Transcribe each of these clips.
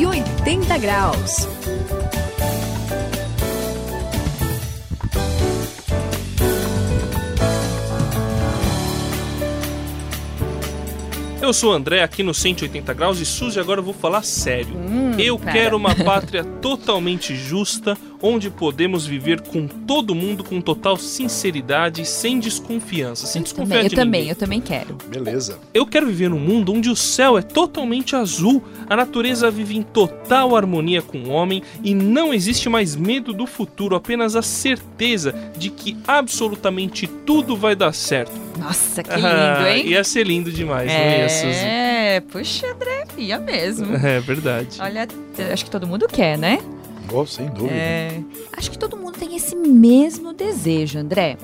180 graus. Eu sou o André, aqui no 180 Graus, e Suzy, agora eu vou falar sério. Hum, eu cara. quero uma pátria totalmente justa, onde podemos viver com todo mundo com total sinceridade, sem desconfiança, sem Eu desconfiar também, eu também, eu também quero. Beleza. Eu quero viver num mundo onde o céu é totalmente azul, a natureza vive em total harmonia com o homem e não existe mais medo do futuro, apenas a certeza de que absolutamente tudo vai dar certo. Nossa, que lindo, Ah, hein? Ia ser lindo demais, não ia, Suzy? É, puxa, André, ia mesmo. É verdade. Olha, acho que todo mundo quer, né? Oh, sem dúvida. É. Acho que todo mundo tem esse mesmo desejo, André.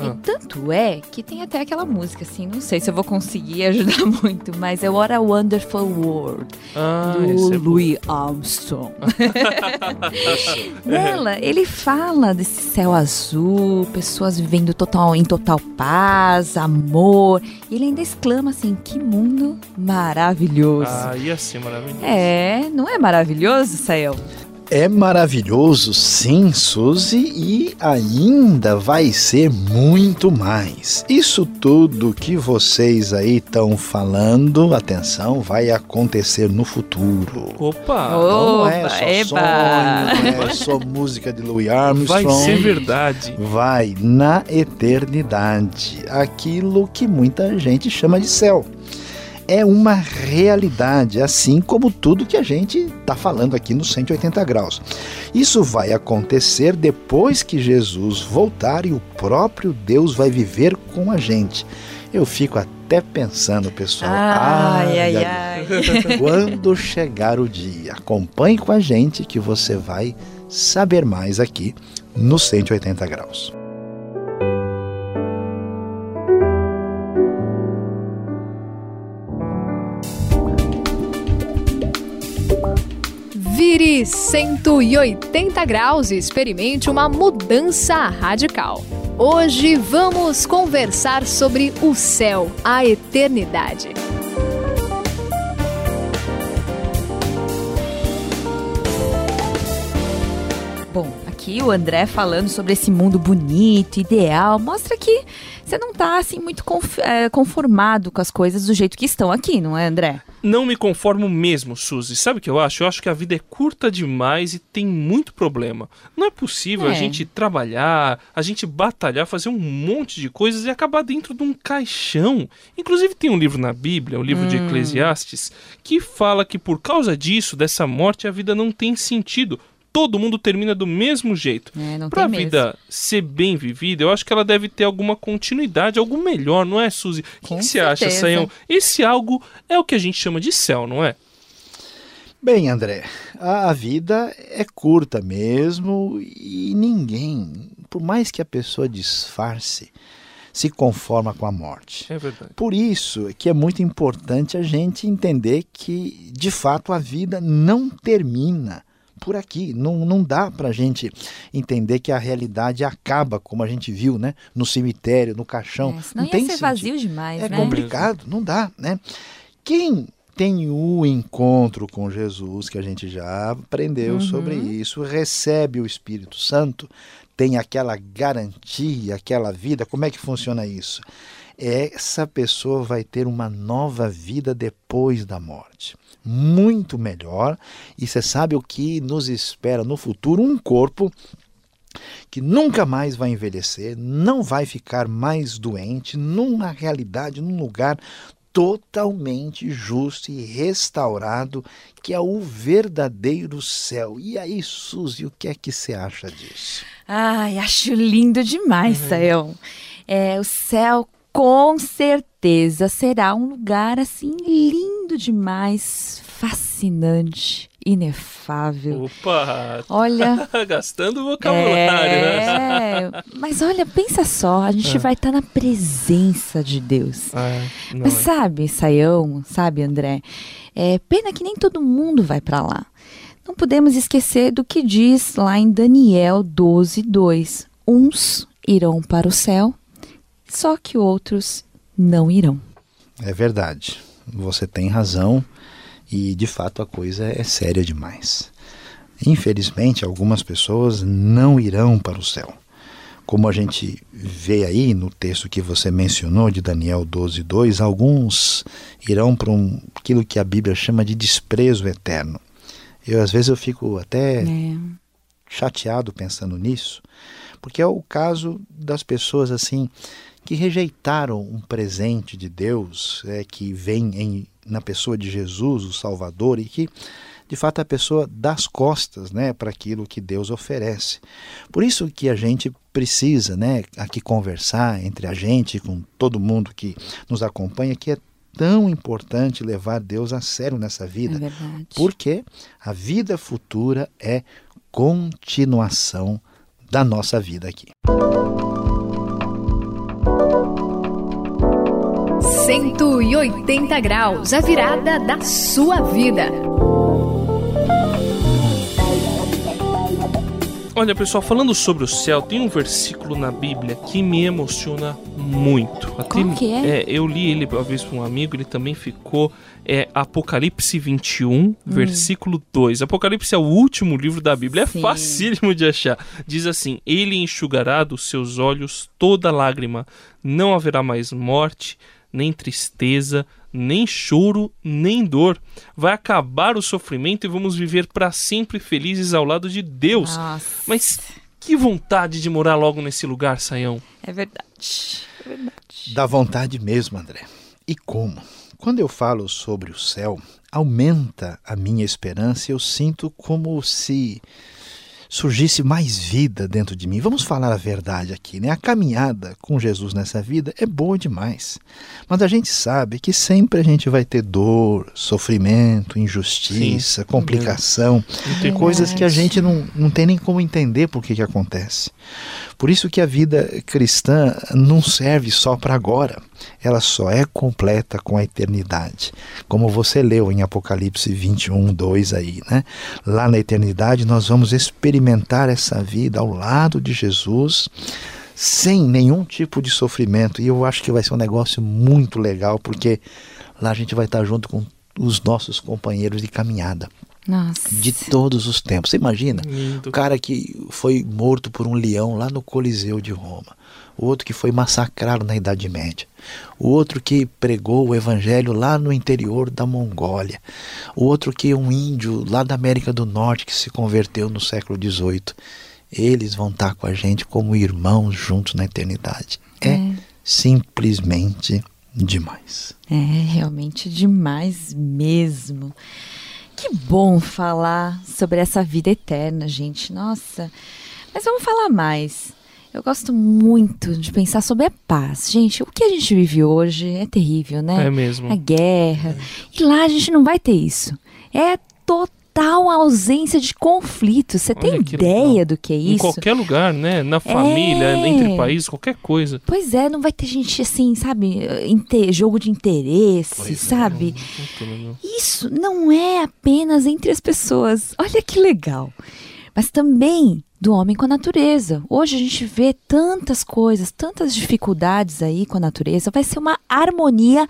Ah. E tanto é que tem até aquela música, assim, não sei se eu vou conseguir ajudar muito, mas é What a Wonderful World, Ah, do é bom. Louis Armstrong. Nela, ele fala desse céu azul, pessoas vivendo total, em total paz, amor. E ele ainda exclama assim: que mundo maravilhoso. Ah, ia ser maravilhoso. É, não é maravilhoso, Sael? É maravilhoso, sim, Suzy, e ainda vai ser muito mais. Isso tudo que vocês aí estão falando, atenção, vai acontecer no futuro. Opa! Não é Opa, só eba. sonho, não é só música de Louis Armstrong. Vai ser verdade. vai na eternidade. Aquilo que muita gente chama de céu. É uma realidade, assim como tudo que a gente está falando aqui no 180 graus. Isso vai acontecer depois que Jesus voltar e o próprio Deus vai viver com a gente. Eu fico até pensando, pessoal. Ai, ai, ai. Quando chegar o dia, acompanhe com a gente que você vai saber mais aqui no 180 graus. Vire 180 graus e experimente uma mudança radical. Hoje vamos conversar sobre o céu, a eternidade. Bom, aqui o André falando sobre esse mundo bonito, ideal, mostra que você não tá assim muito é, conformado com as coisas do jeito que estão aqui, não é, André? Não me conformo mesmo, Suzy. Sabe o que eu acho? Eu acho que a vida é curta demais e tem muito problema. Não é possível a É. gente trabalhar, a gente batalhar, fazer um monte de coisas e acabar dentro de um caixão. Inclusive tem um livro na Bíblia, o livro de Eclesiastes, que fala que por causa disso, dessa morte, a vida não tem sentido. Todo mundo termina do mesmo jeito. É, não Pra tem mesmo. vida ser bem vivida, eu acho que ela deve ter alguma continuidade, algo melhor, não é, Suzy? O que que você acha. Sayão? Esse algo é o que a gente chama de céu, não é? Bem, André, a a vida é curta mesmo e ninguém, por mais que a pessoa disfarce, se conforma com a morte. É verdade. Por isso é que é muito importante a gente entender que, de fato, a vida não termina por aqui. Não, não dá para a gente entender que a realidade acaba, como a gente viu, né? No cemitério, no caixão. É, não ia tem ser sentido. vazio demais, É né? complicado, não dá, né? Quem tem o encontro com Jesus, que a gente já aprendeu Uhum. sobre isso, recebe o Espírito Santo, tem aquela garantia, aquela vida, como é que funciona isso? Essa pessoa vai ter uma nova vida depois da morte. Muito melhor. E você sabe o que nos espera no futuro? Um corpo que nunca mais vai envelhecer, não vai ficar mais doente, numa realidade, num lugar totalmente justo e restaurado, que é o verdadeiro céu. E aí, Suzy, o que é que você acha disso? Ai, acho lindo demais, Sael. É, o céu com certeza será um lugar assim lindo demais, fascinante, inefável. Opa! Olha, Gastando vocabulário, né? é, mas olha, pensa só, a gente vai estar na presença de Deus. Não Mas é. sabe, Saião, sabe, André? É pena que nem todo mundo vai para lá. Não podemos esquecer do que diz lá em Daniel 12, 2. Uns irão para o céu, só que outros não irão. É verdade, você tem razão. E de fato a coisa é séria demais. Infelizmente, algumas pessoas não irão para o céu. Como a gente vê aí no texto que você mencionou de Daniel 12, 2, alguns irão para um, aquilo que a Bíblia chama de desprezo eterno. Eu às vezes eu fico até é. chateado pensando nisso, porque é o caso das pessoas assim que rejeitaram um presente de Deus é, que vem em, na pessoa de Jesus, o Salvador, e que de fato a pessoa dá as costas né, para aquilo que Deus oferece. Por isso que a gente precisa né, aqui conversar entre a gente, com todo mundo que nos acompanha, que é tão importante levar Deus a sério nessa vida. É porque a vida futura é continuação da nossa vida aqui. 180 graus, a virada da sua vida. Olha, pessoal, falando sobre o céu, tem um versículo na Bíblia que me emociona muito. Até, Qual que é? é? Eu li ele uma vez para um amigo, ele também ficou. É Apocalipse 21, hum. versículo 2. Apocalipse é o último livro da Bíblia, é Sim. é facílimo de achar. Diz assim: Ele enxugará dos seus olhos toda lágrima, não haverá mais morte, nem tristeza, nem choro, nem dor. Vai acabar o sofrimento e vamos viver para sempre felizes ao lado de Deus. Nossa. Mas que vontade de morar logo nesse lugar, Saião. É verdade. É verdade. Dá vontade mesmo, André. E como? Quando eu falo sobre o céu, aumenta a minha esperança e eu sinto como se surgisse mais vida dentro de mim. Vamos falar a verdade aqui, né? A caminhada com Jesus nessa vida é boa demais. Mas a gente sabe que sempre a gente vai ter dor, sofrimento, injustiça, Sim. complicação, é coisas que a gente não, não tem nem como entender por que, que acontece. Por isso que a vida cristã não serve só para agora, ela só é completa com a eternidade. Como você leu em Apocalipse 21, 2 aí, né? Lá na eternidade nós vamos experimentar essa vida ao lado de Jesus sem nenhum tipo de sofrimento. E eu acho que vai ser um negócio muito legal, porque lá a gente vai estar junto com os nossos companheiros de caminhada. Nossa. De todos os tempos. Você imagina? Lindo. O cara que foi morto por um leão lá no Coliseu de Roma. O outro que foi massacrado na Idade Média. O outro que pregou o evangelho lá no interior da Mongólia. O outro que um índio lá da América do Norte que se converteu no século XVIII. Eles vão estar com a gente como irmãos juntos na eternidade. É, é simplesmente demais. É realmente demais mesmo. Que bom falar sobre essa vida eterna, gente. Nossa. Mas vamos falar mais. Eu gosto muito de pensar sobre a paz. Gente, o que a gente vive hoje é terrível, né? É mesmo. A guerra. E lá a gente não vai ter isso. É total ausência de conflito. Você tem ideia legal. do que é isso? Em qualquer lugar, né? Na família, é... entre países, qualquer coisa. Pois é, não vai ter gente assim, sabe? Inter... Jogo de interesse, pois é, sabe? É, isso não é apenas entre as pessoas. Olha que legal. Mas também do homem com a natureza. Hoje a gente vê tantas coisas, tantas dificuldades aí com a natureza. Vai ser uma harmonia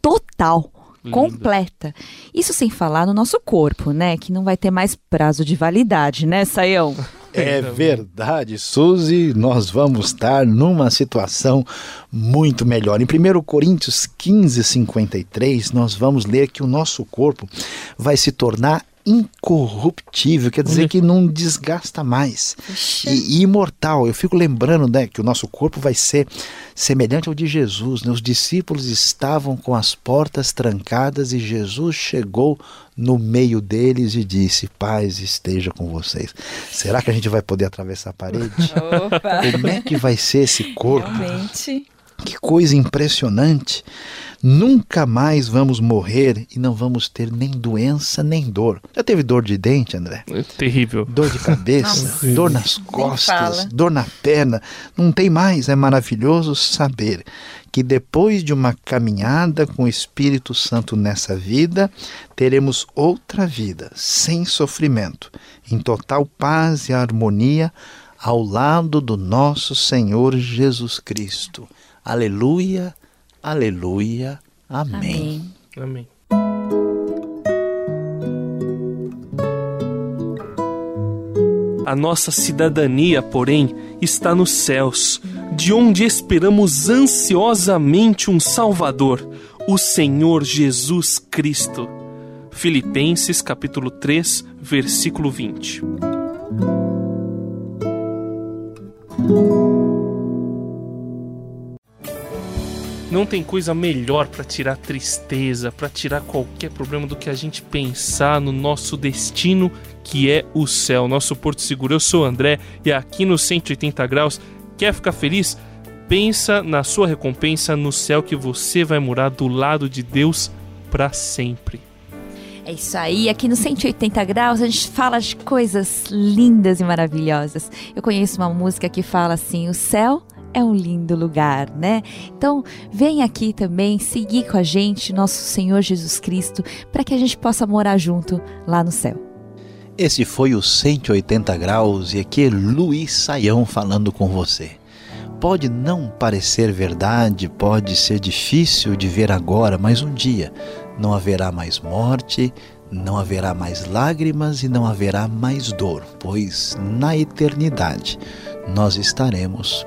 total completa. Isso sem falar no nosso corpo, né? Que não vai ter mais prazo de validade, né, Saião? É verdade, Suzy, nós vamos estar numa situação muito melhor. Em 1 Coríntios 15, 53, nós vamos ler que o nosso corpo vai se tornar incorruptível, quer dizer que não desgasta mais. E, e, imortal. Eu fico lembrando né, que o nosso corpo vai ser semelhante ao de Jesus. Né? Os discípulos estavam com as portas trancadas e Jesus chegou no meio deles e disse: Paz esteja com vocês. Será que a gente vai poder atravessar a parede? Opa. Como é que vai ser esse corpo? Realmente. Que coisa impressionante. Nunca mais vamos morrer e não vamos ter nem doença nem dor. Já teve dor de dente, André? É terrível. Dor de cabeça, dor nas costas, dor na perna. Não tem mais. É maravilhoso saber que depois de uma caminhada com o Espírito Santo nessa vida, teremos outra vida, sem sofrimento, em total paz e harmonia, ao lado do nosso Senhor Jesus Cristo. Aleluia, Aleluia. Amém. Amém. A nossa cidadania, porém, está nos céus, de onde esperamos ansiosamente um Salvador, o Senhor Jesus Cristo. Filipenses capítulo 3, versículo 20. Não tem coisa melhor para tirar tristeza, para tirar qualquer problema do que a gente pensar no nosso destino, que é o céu, nosso porto seguro. Eu sou o André e aqui no 180 graus, quer ficar feliz? Pensa na sua recompensa no céu que você vai morar do lado de Deus para sempre. É isso aí, aqui no 180 graus a gente fala de coisas lindas e maravilhosas. Eu conheço uma música que fala assim: o céu é um lindo lugar, né? Então, vem aqui também seguir com a gente, nosso Senhor Jesus Cristo, para que a gente possa morar junto lá no céu. Esse foi o 180 graus e aqui é Luiz Saião falando com você. Pode não parecer verdade, pode ser difícil de ver agora, mas um dia não haverá mais morte, não haverá mais lágrimas e não haverá mais dor, pois na eternidade nós estaremos